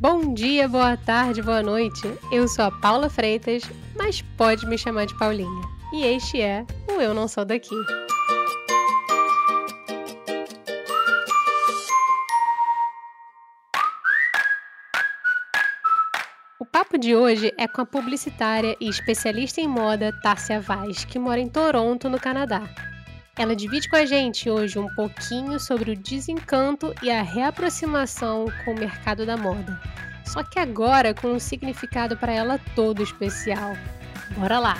Bom dia, boa tarde, boa noite. Eu sou a Paula Freitas, mas pode me chamar de Paulinha. E este é o Eu Não Sou Daqui. O papo de hoje é com a publicitária e especialista em moda Tássia Vaz, que mora em Toronto, no Canadá. Ela divide com a gente hoje um pouquinho sobre o desencanto e a reaproximação com o mercado da moda. Só que agora com um significado para ela todo especial. Bora lá!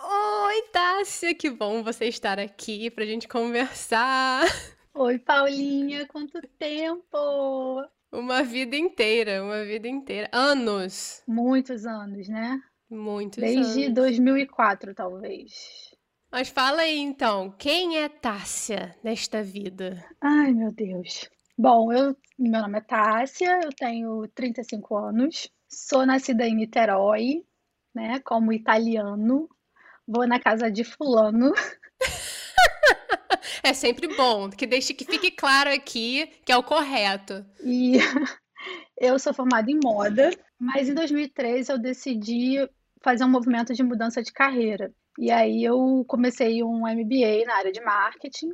Oi, Tássia, que bom você estar aqui para a gente conversar. Oi, Paulinha, quanto tempo! Uma vida inteira, uma vida inteira. Anos! Muitos anos, né? Muitos Desde anos. 2004, talvez. Mas fala aí então, quem é Tássia nesta vida? Ai, meu Deus. Bom, eu, meu nome é Tássia, eu tenho 35 anos, sou nascida em Niterói, né, como italiano, vou na casa de fulano. É sempre bom, que deixe que fique claro aqui que é o correto. E eu sou formada em moda, mas em 2013 eu decidi fazer um movimento de mudança de carreira. E aí eu comecei um MBA na área de marketing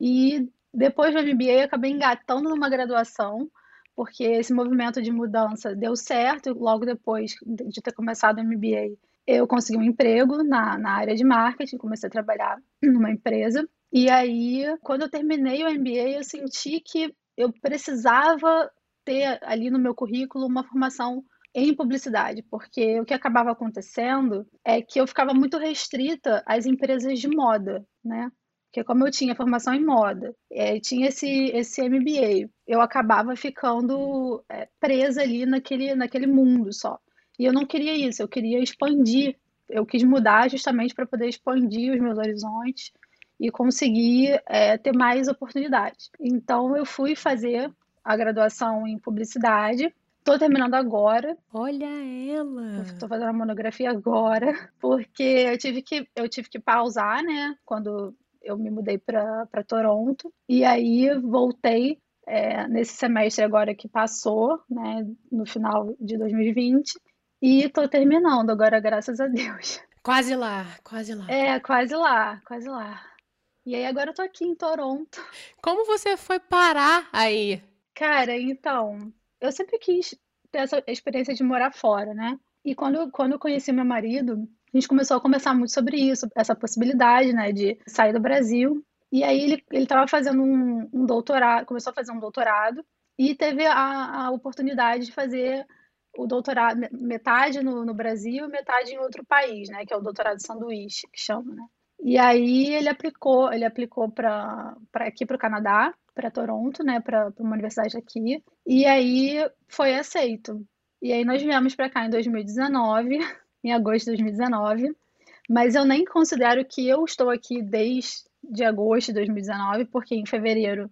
e depois do MBA acabei engatando numa graduação, porque esse movimento de mudança deu certo, logo depois de ter começado o MBA, eu consegui um emprego na, na área de marketing, comecei a trabalhar numa empresa. E aí, quando eu terminei o MBA, eu senti que eu precisava ter ali no meu currículo uma formação em publicidade, porque o que acabava acontecendo é que eu ficava muito restrita às empresas de moda, né? Porque como eu tinha formação em moda, é, tinha esse, esse MBA, eu acabava ficando é, presa ali naquele, naquele mundo só. E eu não queria isso, eu queria expandir, eu quis mudar justamente para poder expandir os meus horizontes e conseguir é, ter mais oportunidades. Então eu fui fazer a graduação em publicidade Tô terminando agora. Olha ela! Tô fazendo a monografia agora, porque eu tive que, eu tive que pausar, né? Quando eu me mudei para Toronto. E aí voltei é, nesse semestre agora que passou, né? No final de 2020. E tô terminando agora, graças a Deus. Quase lá, quase lá. É, quase lá, quase lá. E aí agora eu tô aqui em Toronto. Como você foi parar aí? Cara, então, eu sempre quis ter essa experiência de morar fora, né? E quando, quando eu conheci meu marido, a gente começou a conversar muito sobre isso, essa possibilidade, né, de sair do Brasil. E aí ele ele estava fazendo um, um, doutorado, começou a fazer um doutorado e teve a, a oportunidade de fazer o doutorado metade no, no Brasil, metade em outro país, né, que é o doutorado sanduíche, que chama, né? E aí ele aplicou, ele aplicou para aqui para o Canadá para Toronto, né, para uma universidade aqui, e aí foi aceito. E aí nós viemos para cá em 2019, em agosto de 2019, mas eu nem considero que eu estou aqui desde agosto de 2019, porque em fevereiro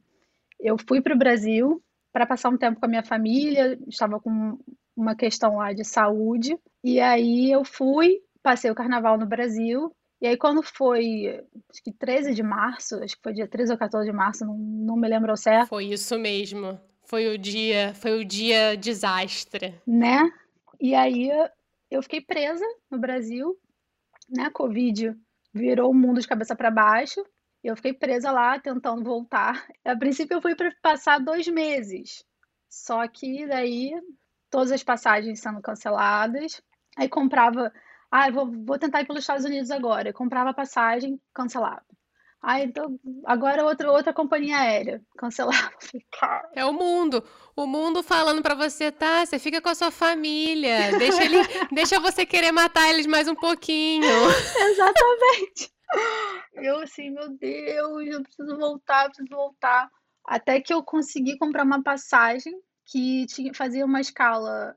eu fui para o Brasil para passar um tempo com a minha família, estava com uma questão lá de saúde, e aí eu fui, passei o carnaval no Brasil, e aí, quando foi, acho que 13 de março, acho que foi dia 13 ou 14 de março, não, não me lembro ao certo. Foi isso mesmo. Foi o dia, foi o dia desastre. Né? E aí eu fiquei presa no Brasil, né? A Covid virou o mundo de cabeça para baixo. E eu fiquei presa lá tentando voltar. A princípio eu fui para passar dois meses. Só que daí todas as passagens sendo canceladas. Aí comprava ah, vou, vou tentar ir pelos Estados Unidos agora. Eu comprava passagem, cancelava. Ah, então agora outra, outra companhia aérea, cancelava. É o mundo. O mundo falando para você, tá? Você fica com a sua família. Deixa, ele, deixa você querer matar eles mais um pouquinho. Exatamente. Eu assim, meu Deus, eu preciso voltar, eu preciso voltar. Até que eu consegui comprar uma passagem que tinha, fazia uma escala.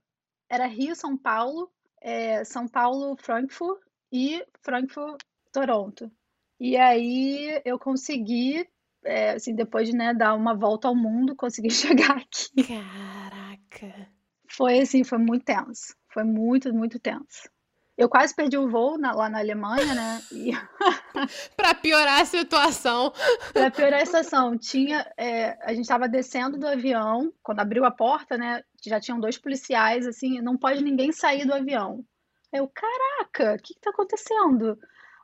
Era Rio, São Paulo, é, São Paulo, Frankfurt e Frankfurt, Toronto. E aí eu consegui, é, assim, depois de né, dar uma volta ao mundo, consegui chegar aqui. Caraca! Foi assim, foi muito tenso. Foi muito, muito tenso. Eu quase perdi o voo na, lá na Alemanha, né? E... para piorar a situação. para piorar a situação, tinha, é, a gente estava descendo do avião, quando abriu a porta, né? Já tinham dois policiais, assim, não pode ninguém sair do avião. Eu, caraca, o que está acontecendo?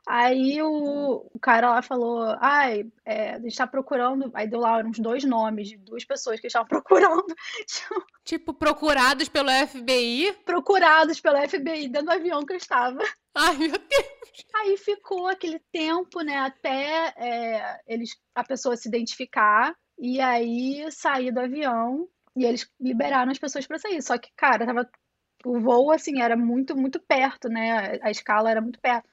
Aí o, o, cara lá falou, ai, é, a gente tá procurando. Aí deu lá uns dois nomes de duas pessoas que estavam procurando. Tipo, procurados pelo FBI? Procurados pelo FBI dentro do avião que eu estava. Ai, meu Deus! Aí ficou aquele tempo, né, até é, eles, a pessoa se identificar e aí sair do avião e eles liberaram as pessoas para sair. Só que, cara, tava o voo assim era muito muito perto, né? A escala era muito perto.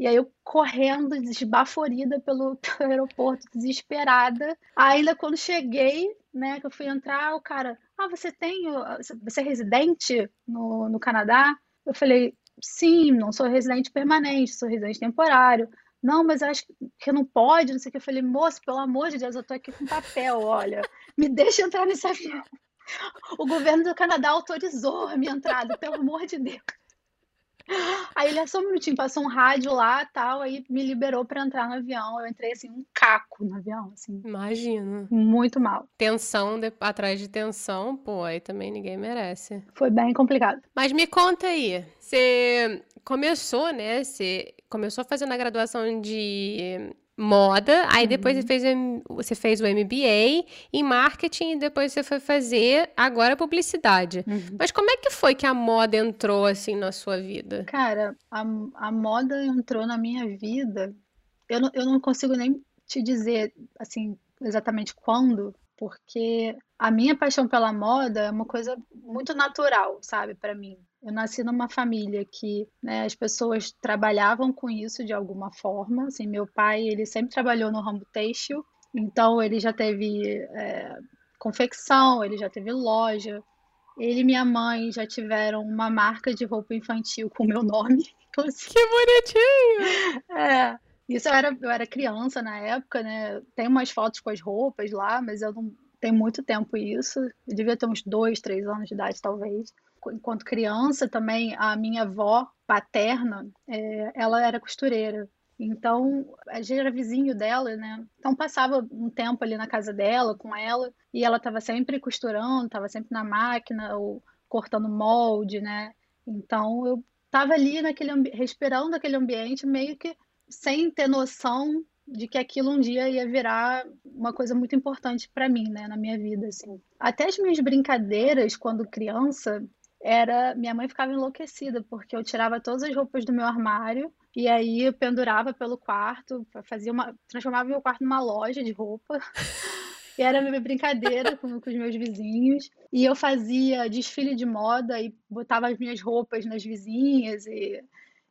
E aí eu correndo, desbaforida pelo, pelo aeroporto, desesperada. Ainda quando cheguei, né, que eu fui entrar, o cara, ah, você tem, você é residente no, no Canadá? Eu falei, sim, não sou residente permanente, sou residente temporário. Não, mas acho que não pode, não sei o que. Eu falei, moço, pelo amor de Deus, eu tô aqui com papel, olha, me deixa entrar nesse avião. O governo do Canadá autorizou a minha entrada, pelo amor de Deus. Aí ele, é só um minutinho, passou um rádio lá tal, aí me liberou para entrar no avião. Eu entrei assim, um caco no avião, assim. Imagina. Muito mal. Tensão de... atrás de tensão, pô, aí também ninguém merece. Foi bem complicado. Mas me conta aí, você começou, né? Você começou fazendo a graduação de moda, aí depois você, uhum. fez, você fez o MBA em marketing e depois você foi fazer agora publicidade. Uhum. Mas como é que foi que a moda entrou assim na sua vida? Cara, a, a moda entrou na minha vida. Eu não, eu não consigo nem te dizer assim exatamente quando, porque a minha paixão pela moda é uma coisa muito natural, sabe, para mim. Eu nasci numa família que né, as pessoas trabalhavam com isso de alguma forma. Assim, meu pai ele sempre trabalhou no ramo têxtil, então ele já teve é, confecção, ele já teve loja. Ele e minha mãe já tiveram uma marca de roupa infantil com meu nome. Que bonitinho! É. Isso eu era, eu era criança na época, né? Tem umas fotos com as roupas lá, mas eu não tenho muito tempo isso. Eu devia ter uns dois, três anos de idade, talvez enquanto criança também, a minha avó paterna, é, ela era costureira. Então, a gente era vizinho dela, né? Então, passava um tempo ali na casa dela, com ela, e ela estava sempre costurando, estava sempre na máquina, ou cortando molde, né? Então, eu estava ali naquele respirando aquele ambiente, meio que sem ter noção de que aquilo um dia ia virar uma coisa muito importante para mim, né, na minha vida, assim. Até as minhas brincadeiras quando criança, era minha mãe ficava enlouquecida porque eu tirava todas as roupas do meu armário e aí eu pendurava pelo quarto, fazia uma transformava meu quarto numa loja de roupa. E era minha brincadeira com, com os meus vizinhos. E eu fazia desfile de moda e botava as minhas roupas nas vizinhas e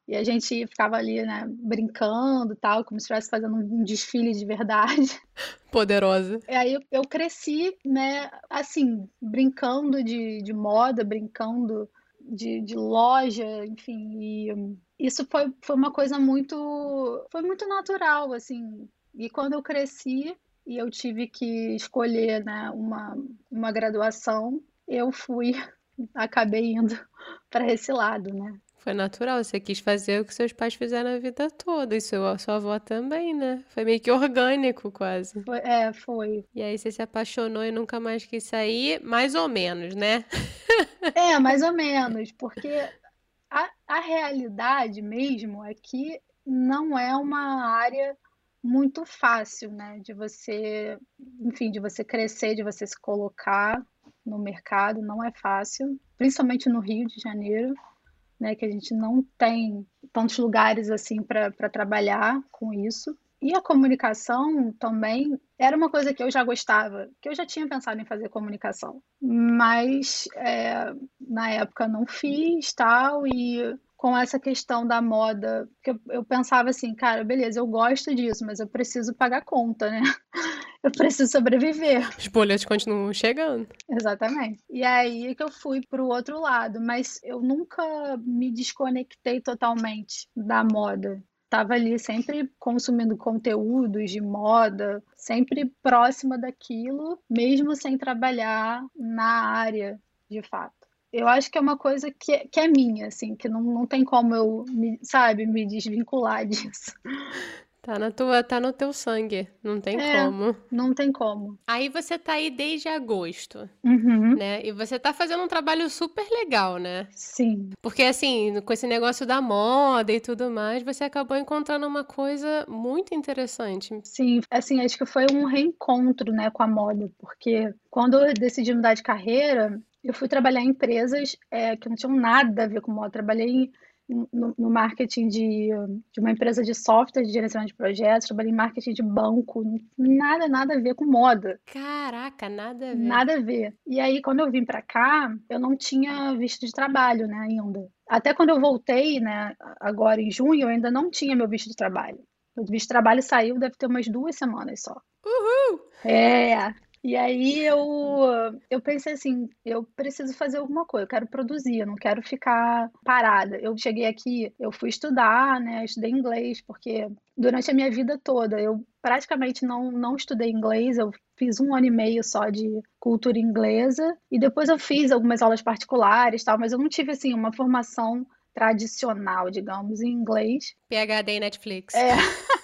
e a gente ficava ali, né, brincando tal, como se estivesse fazendo um desfile de verdade. Poderosa. E aí eu, eu cresci, né, assim, brincando de, de moda, brincando de, de loja, enfim. E isso foi, foi uma coisa muito. Foi muito natural, assim. E quando eu cresci e eu tive que escolher né, uma, uma graduação, eu fui, acabei indo para esse lado, né? Foi natural, você quis fazer o que seus pais fizeram a vida toda, e seu, sua avó também, né? Foi meio que orgânico, quase. Foi, é, foi. E aí você se apaixonou e nunca mais quis sair, mais ou menos, né? é, mais ou menos, porque a, a realidade mesmo é que não é uma área muito fácil, né? De você, enfim, de você crescer, de você se colocar no mercado, não é fácil, principalmente no Rio de Janeiro né, que a gente não tem tantos lugares assim para trabalhar com isso. E a comunicação também era uma coisa que eu já gostava, que eu já tinha pensado em fazer comunicação, mas é, na época não fiz tal e com essa questão da moda, que eu, eu, pensava assim, cara, beleza, eu gosto disso, mas eu preciso pagar conta, né? Eu preciso sobreviver. Os boletos continuam chegando. Exatamente. E aí que eu fui para o outro lado, mas eu nunca me desconectei totalmente da moda. Estava ali sempre consumindo conteúdos de moda, sempre próxima daquilo, mesmo sem trabalhar na área de fato. eu acho que é uma coisa que, que é minha, assim, que não, não tem como eu, me, sabe, me desvincular disso. Tá na tua, tá no teu sangue, não tem É, como. não tem como. Aí você tá aí desde agosto, Uhum, né? E você tá fazendo um trabalho super legal, né? sim, Porque assim, com esse negócio da moda e tudo mais, você acabou encontrando uma coisa muito interessante. sim. Assim, acho que foi um reencontro, né, com a moda, porque quando eu decidi mudar de carreira, eu fui trabalhar em empresas é, que não tinham nada a ver com moda. Trabalhei no, no marketing de, de uma empresa de software de gerenciamento de projetos, trabalhei em marketing de banco, nada, nada a ver com moda. Caraca, nada a ver. Nada a ver. E aí, quando eu vim pra cá, eu não tinha visto de trabalho, né, ainda. Até quando eu voltei, né, agora em junho, eu ainda não tinha meu visto de trabalho. O visto de trabalho saiu, deve ter umas duas semanas só. Uhul! É. E aí eu, eu pensei assim, eu preciso fazer alguma coisa, eu quero produzir, eu não quero ficar parada. Eu cheguei aqui, eu fui estudar, né, estudei inglês, porque durante a minha vida toda eu praticamente não, não estudei inglês, eu fiz um ano e meio só de cultura inglesa, e depois eu fiz algumas aulas particulares, tal, mas eu não tive, assim, uma formação tradicional, digamos, em inglês. PhD Netflix. É.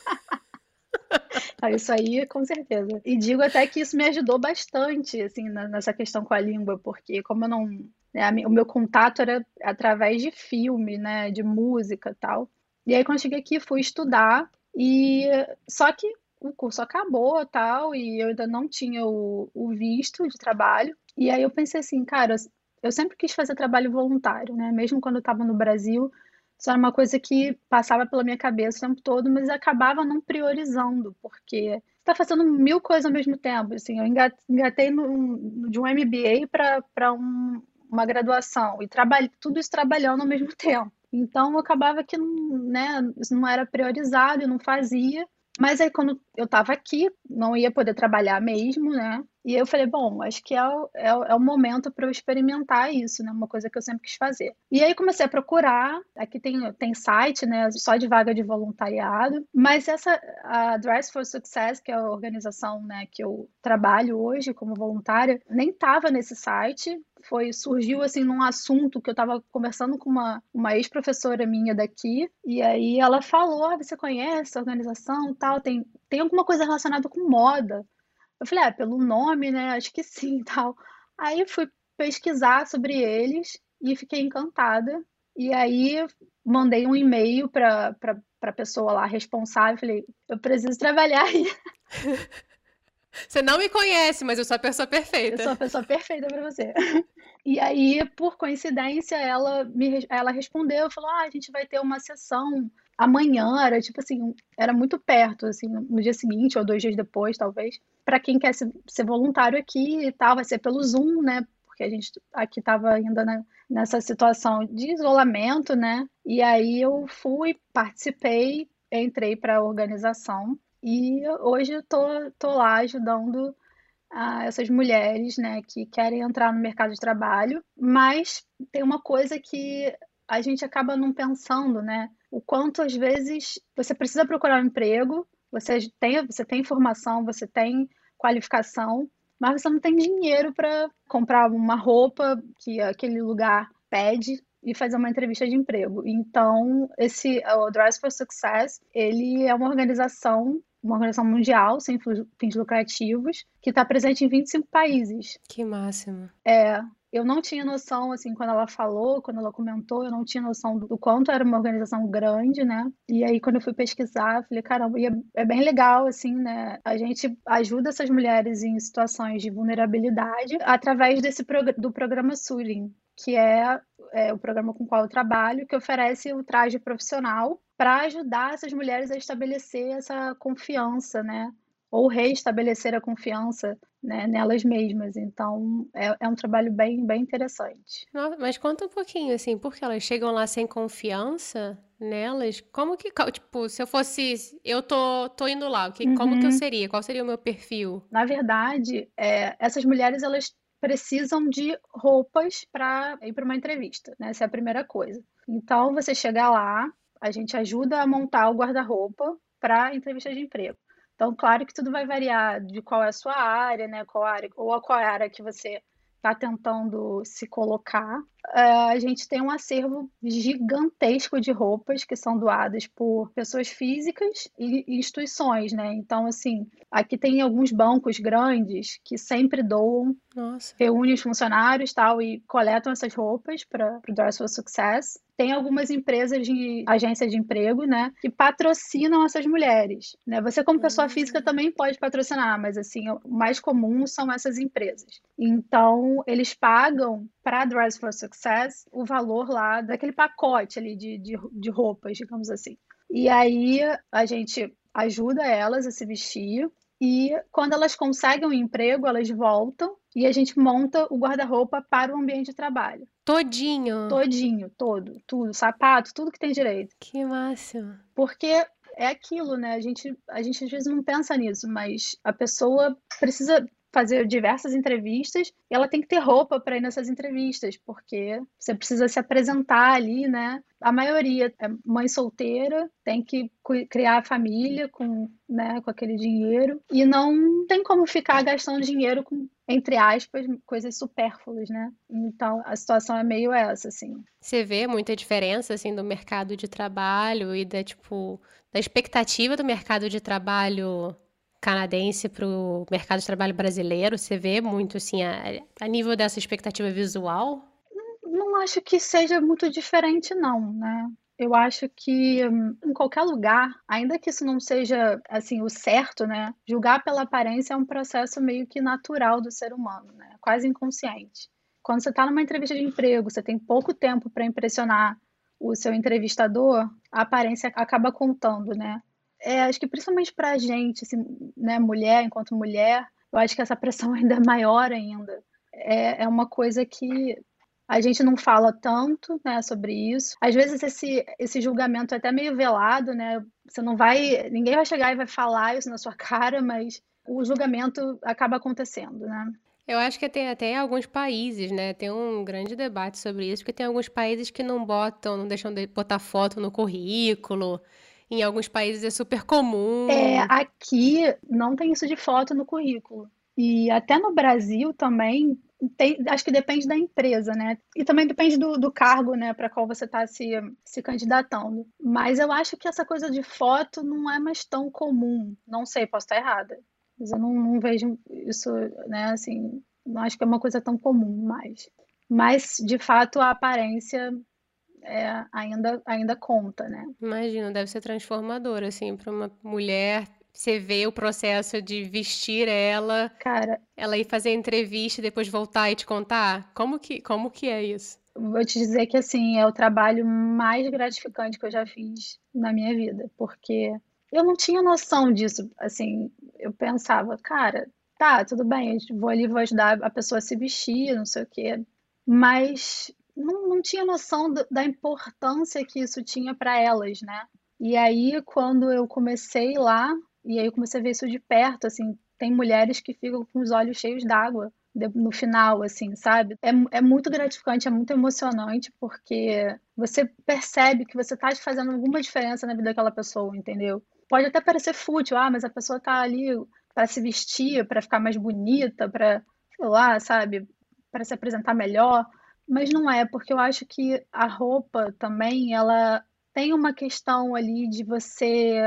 Isso aí, com certeza. E digo até que isso me ajudou bastante, assim, nessa questão com a língua, porque como eu não, né, o meu contato era através de filme, né, de música e tal. E aí quando eu cheguei aqui, fui estudar e só que o curso acabou, tal, e eu ainda não tinha o, o visto de trabalho. E aí eu pensei assim, cara, eu sempre quis fazer trabalho voluntário, né? Mesmo quando eu estava no Brasil, isso era uma coisa que passava pela minha cabeça o tempo todo, mas acabava não priorizando, porque está fazendo mil coisas ao mesmo tempo. Assim, eu enga- engatei no- de um MBA para um- uma graduação e trabalhei tudo isso trabalhando ao mesmo tempo. Então eu acabava que não, né, isso não era priorizado, eu não fazia. Mas aí quando eu estava aqui, não ia poder trabalhar mesmo, né? E eu falei, bom, acho que é o, é o, é o momento para eu experimentar isso, né? Uma coisa que eu sempre quis fazer. E aí comecei a procurar, aqui tem, tem site, né? Só de vaga de voluntariado, mas essa, a Dress for Success, que é a organização, né, que eu trabalho hoje como voluntária, nem estava nesse site, foi surgiu assim num assunto que eu estava conversando com uma, uma ex-professora minha daqui, e aí ela falou: ah, você conhece a organização tal, tem, tem alguma coisa relacionada com moda? Eu falei, ah, pelo nome, né? Acho que sim, tal. Aí eu fui pesquisar sobre eles e fiquei encantada. E aí mandei um e-mail para para para a pessoa lá responsável, falei, eu preciso trabalhar aí. Você não me conhece, mas eu sou a pessoa Eu perfeita. sou a pessoa perfeita para você. E aí, por coincidência, ela me ela respondeu, falou: "Ah, a gente vai ter uma sessão amanhã", era tipo assim, era muito perto, assim, no dia seguinte ou dois dias depois, talvez, para quem quer se- ser voluntário aqui e tal, vai ser pelo Zoom, né? Porque a gente aqui estava ainda na- nessa situação de isolamento, né? E aí eu fui, participei, entrei para a organização e hoje eu tô, tô lá ajudando a essas mulheres, né, que querem entrar no mercado de trabalho, mas tem uma coisa que a gente acaba não pensando, né? O quanto às vezes você precisa procurar um emprego, você tem, você tem formação, você tem qualificação, mas você não tem dinheiro para comprar uma roupa que aquele lugar pede e fazer uma entrevista de emprego. Então, esse o Dress for Success, ele é uma organização uma organização mundial sem fins lucrativos que está presente em 25 países. Que máximo. É, eu não tinha noção, assim, quando ela falou, quando ela comentou, eu não tinha noção do quanto era uma organização grande, né? E aí, quando eu fui pesquisar, eu falei, caramba, e é, é bem legal, assim, né? A gente ajuda essas mulheres em situações de vulnerabilidade através desse prog- do programa Surin, que é, é o programa com o qual eu trabalho, que oferece o traje profissional para ajudar essas mulheres a estabelecer essa confiança, né? Ou reestabelecer a confiança, né, nelas mesmas. Então, é, é um trabalho bem, bem interessante. Nossa, mas conta um pouquinho, assim, porque elas chegam lá sem confiança nelas? Como que, tipo, se eu fosse, eu tô, tô indo lá, que, como que eu Uhum. seria? Qual seria o meu perfil? Na verdade, é, essas mulheres elas precisam de roupas para ir para uma entrevista, né? Essa é a primeira coisa. Então, você chega lá, a gente ajuda a montar o guarda-roupa para a entrevista de emprego. Então, claro que tudo vai variar de qual é a sua área, né? Qual área, ou a qual área que você está tentando se colocar. Uh, a gente tem um acervo gigantesco de roupas que são doadas por pessoas físicas e instituições, né? Então, assim, aqui tem alguns bancos grandes que sempre doam, Nossa. reúnem os funcionários tal e coletam essas roupas para o Dress for Success. Tem algumas empresas de agência de emprego, né, que patrocinam essas mulheres, né? Você como pessoa física também pode patrocinar, mas assim, o mais comum são essas empresas. Então, eles pagam para Dress for Success o valor lá daquele pacote ali de, de, de roupas, digamos assim. E aí a gente ajuda elas a se vestir e quando elas conseguem um emprego, elas voltam e a gente monta o guarda-roupa para o ambiente de trabalho. Todinho. Todinho, todo, tudo, sapato, tudo que tem direito. Que máximo. Porque é aquilo, né? A gente, a gente às vezes não pensa nisso, mas a pessoa precisa fazer diversas entrevistas e ela tem que ter roupa para ir nessas entrevistas, porque você precisa se apresentar ali, né? A maioria é mãe solteira, tem que criar a família com, né, com aquele dinheiro e não tem como ficar gastando dinheiro com entre aspas, coisas supérfluas, né? Então, a situação é meio essa, assim. Você vê muita diferença, assim, do mercado de trabalho e da, tipo, da expectativa do mercado de trabalho canadense para o mercado de trabalho brasileiro? Você vê muito, assim, a, a nível dessa expectativa visual? Não, não acho que seja muito diferente, não, né? Eu acho que hum, em qualquer lugar, ainda que isso não seja assim o certo, né? Julgar pela aparência é um processo meio que natural do ser humano, né? Quase inconsciente. Quando você está numa entrevista de emprego, você tem pouco tempo para impressionar o seu entrevistador, a aparência acaba contando, né? É, acho que principalmente para a gente, assim, né, mulher, enquanto mulher, eu acho que essa pressão ainda é maior ainda. É, é uma coisa que a gente não fala tanto, né, sobre isso. Às vezes esse, esse julgamento é até meio velado, né? Você não vai, ninguém vai chegar e vai falar isso na sua cara, mas o julgamento acaba acontecendo, né? Eu acho que tem até alguns países, né? Tem um grande debate sobre isso, porque tem alguns países que não botam, não deixam de botar foto no currículo. Em alguns países é super comum. É, aqui não tem isso de foto no currículo. E até no Brasil também tem, acho que depende da empresa, né? E também depende do, do cargo, né, para qual você está se, se candidatando. Mas eu acho que essa coisa de foto não é mais tão comum. Não sei, posso estar errada. Mas eu não, não vejo isso, né, assim, não acho que é uma coisa tão comum mais. Mas, de fato, a aparência é, ainda, ainda conta, né? Imagino, deve ser transformador, assim, para uma mulher você vê o processo de vestir ela, Cara, ela ir fazer a entrevista e depois voltar e te contar? Como que, como que é isso? vou te dizer que assim, é o trabalho mais gratificante que eu já fiz na minha vida, porque eu não tinha noção disso, assim, eu pensava, cara, tá, tudo bem, vou ali, vou ajudar a pessoa a se vestir, não sei o quê, mas não, não tinha noção da importância que isso tinha para elas, né? E aí, quando eu comecei lá, e aí eu comecei a ver isso de perto, assim, tem mulheres que ficam com os olhos cheios d'água no final, assim, sabe? É, é muito gratificante, é muito emocionante, porque você percebe que você está fazendo alguma diferença na vida daquela pessoa, entendeu? Pode até parecer fútil, ah, mas a pessoa está ali para se vestir, para ficar mais bonita, para, sei lá, sabe, para se apresentar melhor, mas não é, porque eu acho que a roupa também, ela tem uma questão ali de você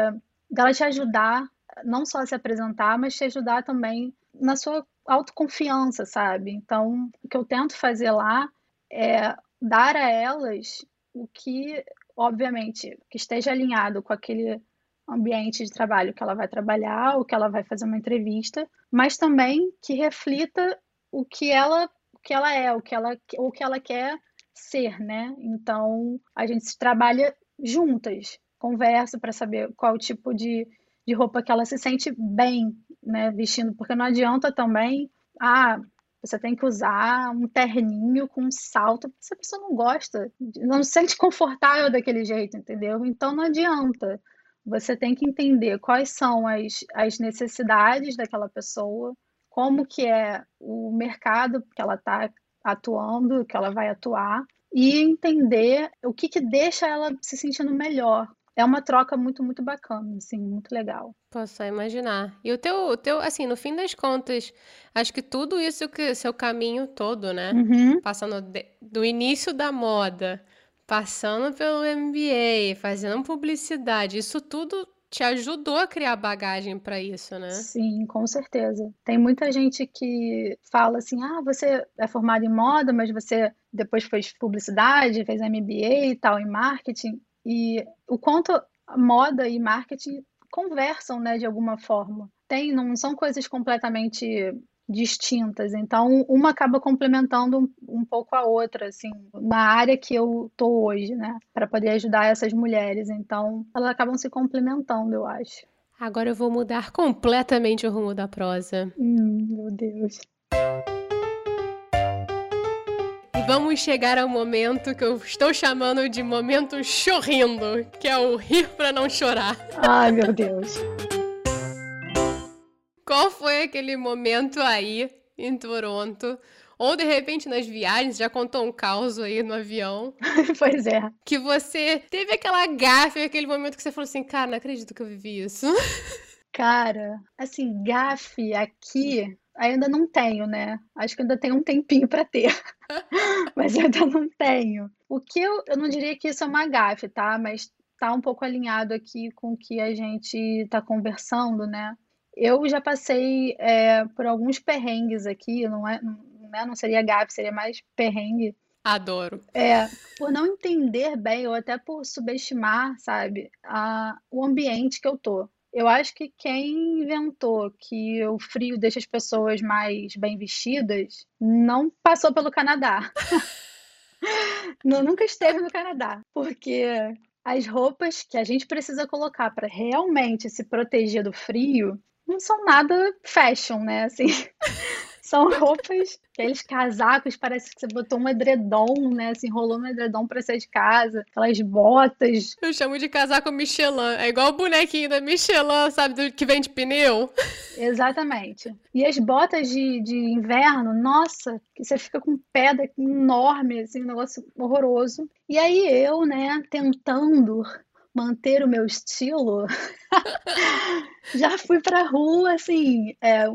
dela te ajudar não só a se apresentar, mas te ajudar também na sua autoconfiança, sabe? Então, o que eu tento fazer lá é dar a elas o que, obviamente, que esteja alinhado com aquele ambiente de trabalho que ela vai trabalhar, o que ela vai fazer uma entrevista, mas também que reflita o que ela, que ela é, o que ela, o que ela quer ser, né? Então, a gente trabalha juntas, conversa para saber qual tipo de, de roupa que ela se sente bem, né, vestindo, porque não adianta também, ah, você tem que usar um terninho com um salto, se a pessoa não gosta, não se sente confortável daquele jeito, entendeu? Então não adianta. Você tem que entender quais são as, as necessidades daquela pessoa, como que é o mercado que ela está atuando, que ela vai atuar, e entender o que, que deixa ela se sentindo melhor. é uma troca muito, muito bacana, assim, muito legal. Posso só imaginar. E o teu, o teu, assim, no fim das contas, acho que tudo isso que seu caminho todo, né? Uhum. Passando de- do início da moda, passando pelo MBA, fazendo publicidade, isso tudo te ajudou a criar bagagem para isso, né? Sim, com certeza. Tem muita gente que fala assim: ah, você é formado em moda, mas você depois fez publicidade, fez MBA e tal, em marketing. E o quanto moda e marketing conversam, né, de alguma forma. Tem, não são coisas completamente distintas. Então, uma acaba complementando um, um pouco a outra, assim, na área que eu tô hoje, né, para poder ajudar essas mulheres. Então, elas acabam se complementando, eu acho. Agora eu vou mudar completamente o rumo da prosa. Hum, meu Deus. Vamos chegar ao momento que eu estou chamando de momento chorrindo, que é o rir para não chorar. Ai, meu Deus. Qual foi aquele momento aí em Toronto? Ou de repente nas viagens, já contou um caos aí no avião, Pois é. que você teve aquela gafe, aquele momento que você falou assim, cara, não acredito que eu vivi isso. Cara, assim, gafe aqui ainda não tenho, né? Acho que ainda tem um tempinho para ter. Mas ainda não tenho. O que eu, eu não diria que isso é uma gafe, tá? Mas tá um pouco alinhado aqui com o que a gente tá conversando, né? Eu já passei é, por alguns perrengues aqui, não é, não, né? não seria gafe, seria mais perrengue. Adoro. É, por não entender bem, ou até por subestimar, sabe, a, o ambiente que eu tô. Eu acho que quem inventou que o frio deixa as pessoas mais bem vestidas não passou pelo Canadá. Não, nunca esteve no Canadá, porque as roupas que a gente precisa colocar para realmente se proteger do frio não são nada fashion, né? Assim, são roupas, aqueles casacos, parece que você botou um edredom, né? Assim, enrolou um edredom pra sair de casa, aquelas botas. Eu chamo de casaco Michelin. É igual o bonequinho da Michelin, sabe, do que vende pneu. Exatamente. E as botas de, de inverno, nossa, que você fica com daqui enorme, assim, um negócio horroroso. E aí eu, né, tentando manter o meu estilo, já fui pra rua, assim, é,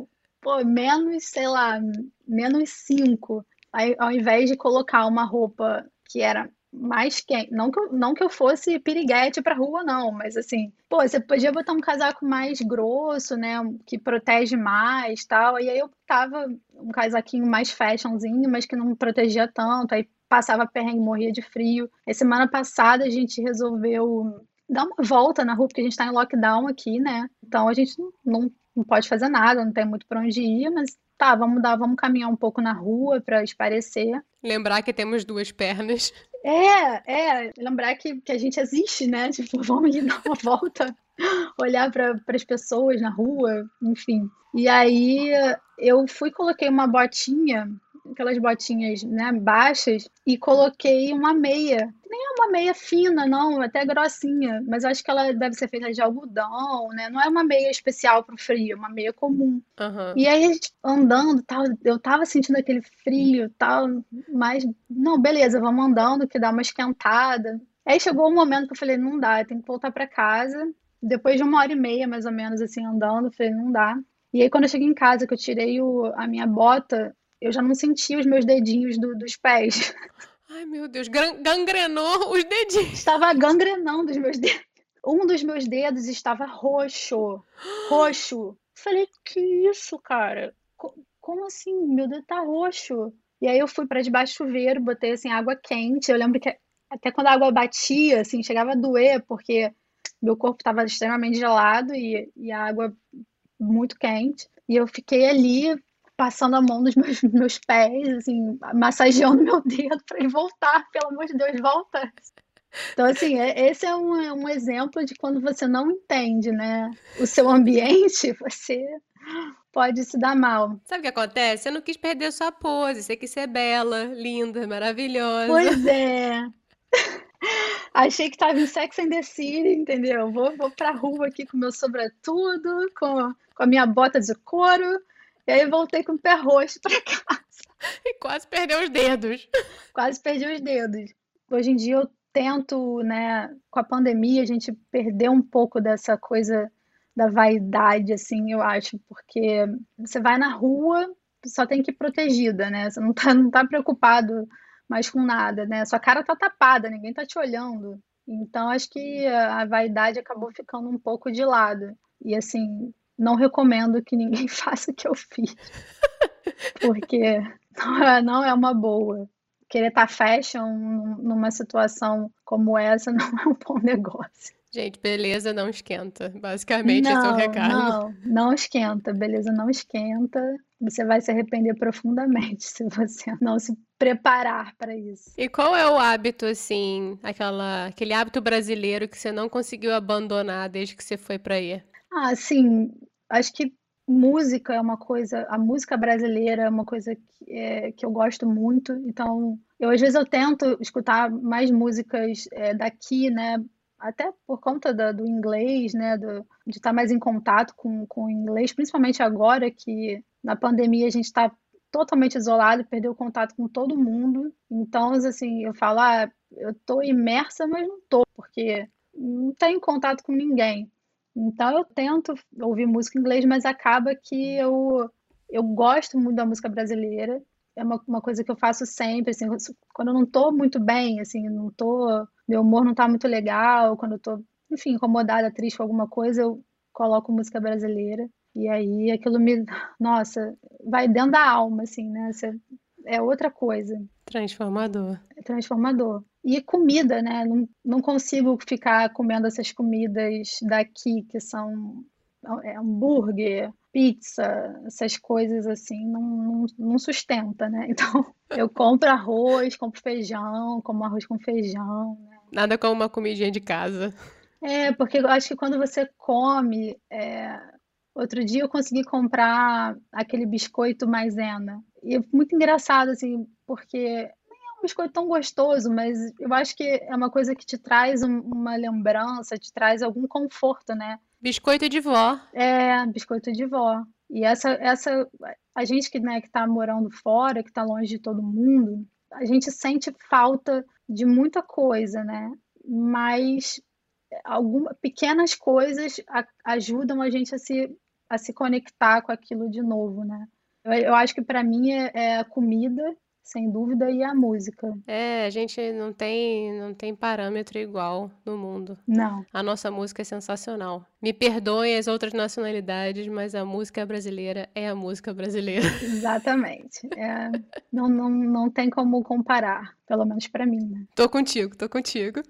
pô, menos, sei lá, menos cinco. Aí, ao invés de colocar uma roupa que era mais quente, não que eu, não que eu fosse piriguete pra rua, não, mas assim, pô, você podia botar um casaco mais grosso, né, que protege mais, tal, e aí eu tava um casaquinho mais fashionzinho, mas que não protegia tanto, aí passava perrengue, morria de frio. E semana passada a gente resolveu dar uma volta na rua, porque a gente tá em lockdown aqui, né, então a gente não, não pode fazer nada, não tem muito pra onde ir, mas tá, vamos dar, vamos caminhar um pouco na rua pra esparecer. Lembrar que temos duas pernas. É, é, lembrar que, que a gente existe, né? Tipo, vamos dar uma volta, olhar para as pessoas na rua, enfim. E aí eu fui coloquei uma botinha, aquelas botinhas, né, baixas, e coloquei uma meia. Nem é uma meia fina, não, até grossinha, mas acho que ela deve ser feita de algodão, né? Não é uma meia especial para o frio, é uma meia comum. Aham. E aí, andando, tal, eu tava sentindo aquele frio, tal, mas não, beleza, vamos andando, que dá uma esquentada. Aí chegou um momento que eu falei, não dá, eu tenho que voltar para casa. Depois de uma hora e meia, mais ou menos, assim, andando, eu falei, não dá. E aí, quando eu cheguei em casa, que eu tirei o, a minha bota, eu já não sentia os meus dedinhos do- dos pés. Ai, meu Deus, gangrenou os dedinhos. Estava gangrenando os meus dedos. Um dos meus dedos estava roxo. Roxo. Falei, que isso, cara? Co- Como assim? Meu dedo tá roxo. E aí eu fui para debaixo do chuveiro, botei assim água quente. Eu lembro que até quando a água batia, assim, chegava a doer, porque meu corpo estava extremamente gelado e, e a água muito quente. E eu fiquei ali passando a mão nos meus, meus pés, assim, massageando meu dedo para ele voltar, pelo amor de Deus, volta. Então, assim, é- esse é um, um exemplo de quando você não entende, né, o seu ambiente, você pode se dar mal. Sabe o que acontece? Você não quis perder sua pose, você quis ser bela, linda, maravilhosa. Pois é. Achei que tava em Sex and the City, entendeu? Vou, vou pra rua aqui com meu sobretudo, com, com a minha bota de couro, e aí voltei com o pé roxo pra casa. E quase perdeu os dedos. Quase perdi os dedos. Hoje em dia eu tento, né, com a pandemia a gente perdeu um pouco dessa coisa da vaidade, assim, eu acho, porque você vai na rua, só tem que ir protegida, né? Você não tá, não tá preocupado mais com nada, né? Sua cara tá tapada, ninguém tá te olhando. Então, acho que a vaidade acabou ficando um pouco de lado. E, assim, não recomendo que ninguém faça o que eu fiz. Porque não é, não é uma boa querer estar tá fashion numa situação como essa não é um bom negócio. Gente, beleza não esquenta. Basicamente, não, esse é o recado. Não, não esquenta. Beleza não esquenta. Você vai se arrepender profundamente se você não se preparar para isso. E qual é o hábito, assim, aquela, aquele hábito brasileiro que você não conseguiu abandonar desde que você foi para aí? Ah, sim. Acho que música é uma coisa, a música brasileira é uma coisa que, é, que eu gosto muito, então eu às vezes eu tento escutar mais músicas é, daqui, né, até por conta do, do inglês, né, do, de estar mais em contato com, com o inglês, principalmente agora que na pandemia a gente está totalmente isolado, perdeu contato com todo mundo, então assim, eu falo, ah, eu estou imersa, mas não estou, porque não tem contato com ninguém. Então eu tento ouvir música em inglês, mas acaba que eu, eu gosto muito da música brasileira. É uma, uma coisa que eu faço sempre, assim, quando eu não estou muito bem, assim, não tô, meu humor não está muito legal, quando eu estou, enfim, incomodada, triste com alguma coisa, eu coloco música brasileira. E aí aquilo me, nossa, vai dentro da alma, assim, né? Você, é outra coisa. Transformador. É transformador. E comida, né? Não, não consigo ficar comendo essas comidas daqui, que são é, hambúrguer, pizza, essas coisas assim, não, não, não, sustenta, né? Então, eu compro arroz, compro feijão, como arroz com feijão. Né? Nada como uma comidinha de casa. É, porque eu acho que quando você come. É... Outro dia eu consegui comprar aquele biscoito maisena. E é muito engraçado, assim, porque biscoito tão gostoso, mas eu acho que é uma coisa que te traz um, uma lembrança, te traz algum conforto, né? Biscoito de vó. É, biscoito de vó. E essa, essa a gente que né, que está morando fora, que está longe de todo mundo, a gente sente falta de muita coisa, né? Mas algumas pequenas coisas a, ajudam a gente a se, a se conectar com aquilo de novo, né? Eu, eu acho que para mim é, é a comida sem dúvida, e a música. É, a gente não tem, não tem parâmetro igual no mundo. Não. A nossa música é sensacional. Me perdoem as outras nacionalidades, mas a música brasileira é a música brasileira. Exatamente. É, não, não, não tem como comparar, pelo menos para mim. Né? Tô contigo, tô contigo.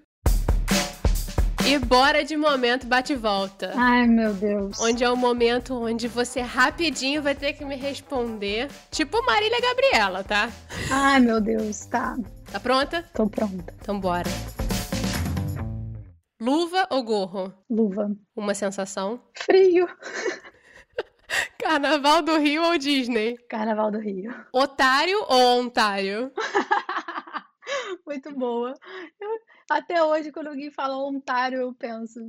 E bora de momento bate-volta. Ai, meu Deus. Onde é o momento onde você rapidinho vai ter que me responder. Tipo Marília Gabriela, tá? Ai, meu Deus, tá. Tá pronta? Tô pronta. Então bora. Luva ou gorro? Luva. Uma sensação? Frio. Carnaval do Rio ou Disney? Carnaval do Rio. Otário ou Ontário? Muito boa. Até hoje, quando alguém fala Ontário, eu penso,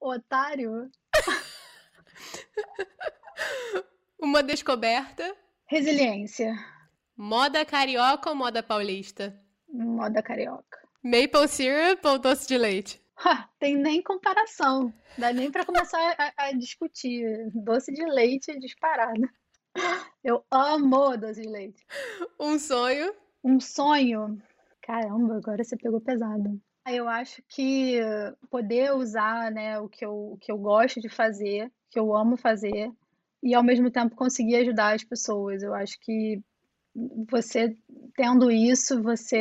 otário? Uma descoberta. Resiliência. Moda carioca ou moda paulista? Moda carioca. Maple syrup ou doce de leite? Ha, tem nem comparação. Dá nem para começar a, a, discutir. Doce de leite disparado. Eu amo doce de leite. Um sonho. Um sonho. Caramba, agora você pegou pesado. Eu acho que poder usar, né, o que eu, o que eu gosto de fazer, que eu amo fazer, e ao mesmo tempo conseguir ajudar as pessoas. Eu acho que você tendo isso, você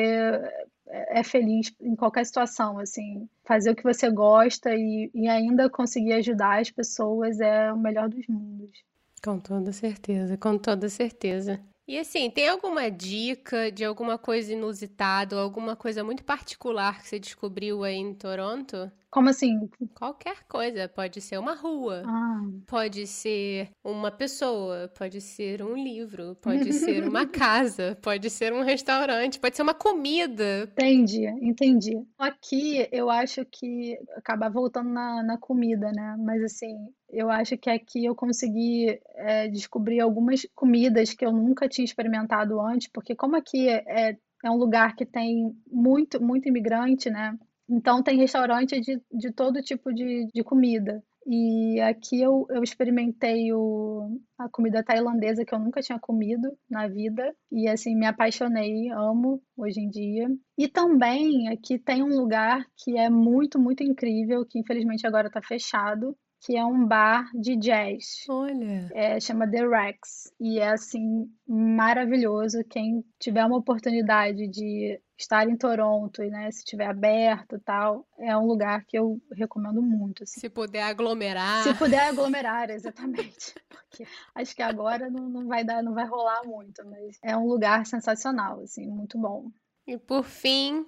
é, é feliz em qualquer situação, assim, fazer o que você gosta e, e ainda conseguir ajudar as pessoas é o melhor dos mundos. Com toda certeza, com toda certeza. E assim, tem alguma dica de alguma coisa inusitada, alguma coisa muito particular que você descobriu aí em Toronto? Como assim? Qualquer coisa. Pode ser uma rua, ah. pode ser uma pessoa, pode ser um livro, pode ser uma casa, pode ser um restaurante, pode ser uma comida. Entendi, entendi. Aqui eu acho que acabar voltando na, na comida, né? Mas assim, eu acho que aqui eu consegui é, descobrir algumas comidas que eu nunca tinha experimentado antes, porque como aqui é, é um lugar que tem muito, muito imigrante, né? Então tem restaurante de, de todo tipo de, de comida. E aqui eu, eu experimentei o, a comida tailandesa que eu nunca tinha comido na vida. E assim, me apaixonei, amo hoje em dia. E também aqui tem um lugar que é muito, muito incrível, que infelizmente agora está fechado, que é um bar de jazz. Olha. É, chama The Rex. E é assim, maravilhoso. Quem tiver uma oportunidade de estar em Toronto e né, se estiver aberto tal, é um lugar que eu recomendo muito. Assim. Se puder aglomerar. Se puder aglomerar, exatamente. Porque acho que agora não, não vai dar, não vai rolar muito, mas é um lugar sensacional, assim, muito bom. E por fim, o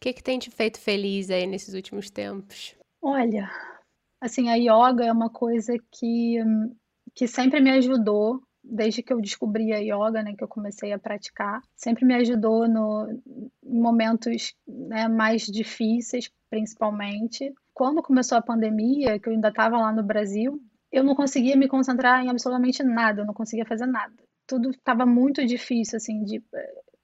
que, que tem te feito feliz aí nesses últimos tempos? Olha, Assim, a yoga é uma coisa que, que sempre me ajudou, desde que eu descobri a yoga, né, que eu comecei a praticar, sempre me ajudou no, em momentos né, mais difíceis, principalmente. Quando começou a pandemia, que eu ainda estava lá no Brasil, eu não conseguia me concentrar em absolutamente nada, eu não conseguia fazer nada. Tudo estava muito difícil, assim, de,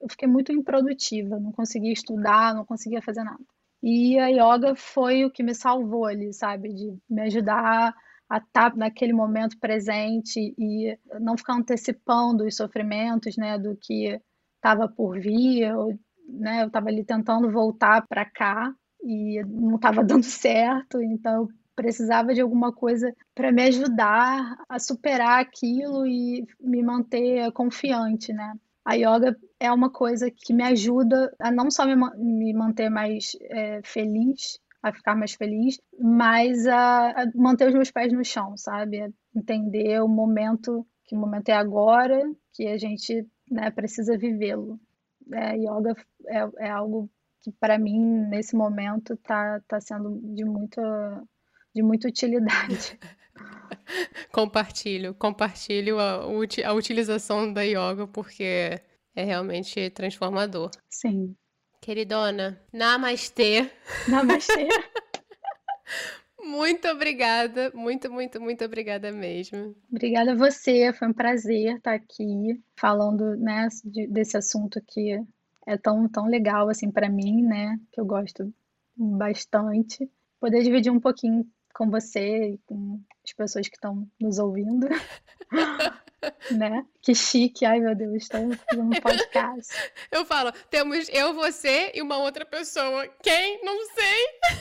eu fiquei muito improdutiva, não conseguia estudar, não conseguia fazer nada. E a yoga foi o que me salvou ali, sabe? De me ajudar a estar tá naquele momento presente e não ficar antecipando os sofrimentos, né, do que estava por vir, eu, né, eu estava ali tentando voltar para cá e não estava dando certo, então eu precisava de alguma coisa para me ajudar a superar aquilo e me manter confiante, né? A yoga é uma coisa que me ajuda a não só me, me manter mais é, feliz, a ficar mais feliz, mas a, a, manter os meus pés no chão, sabe? A entender o momento, que o momento é agora, que a gente né, precisa vivê-lo. É, yoga é, é algo que para mim nesse momento está tá sendo de muita de muita utilidade. compartilho, compartilho a, a utilização da yoga porque é realmente transformador. Sim. Queridona, namastê. Namastê. muito obrigada, muito, muito, muito obrigada mesmo. Obrigada a você, foi um prazer estar aqui falando né, desse assunto que é tão, tão legal assim para mim, né? Que eu gosto bastante. Poder dividir um pouquinho com você e com as pessoas que estão nos ouvindo. né? Que chique, ai meu Deus, estamos fazendo um podcast. Eu falo, temos eu, você e uma outra pessoa. Quem? Não sei.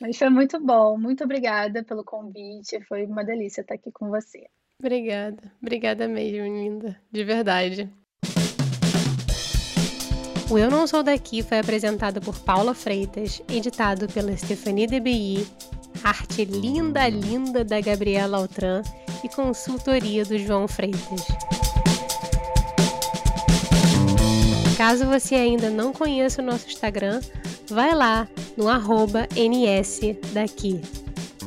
Mas foi muito bom, muito obrigada pelo convite, foi uma delícia estar aqui com você. Obrigada, obrigada mesmo, linda, de verdade. O Eu Não Sou Daqui foi apresentado por Paula Freitas, editado pela Stephanie DBI, arte linda, linda da Gabriela Altran e consultoria do João Freitas. Caso você ainda não conheça o nosso Instagram, vai lá no arroba nsdaqui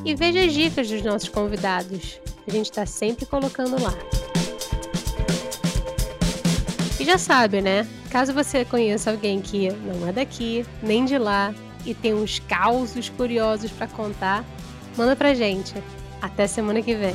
e veja as dicas dos nossos convidados. A gente está sempre colocando lá. E já sabe, né? Caso você conheça alguém que não é daqui, nem de lá, e tem uns causos curiosos para contar, manda pra gente. Até semana que vem.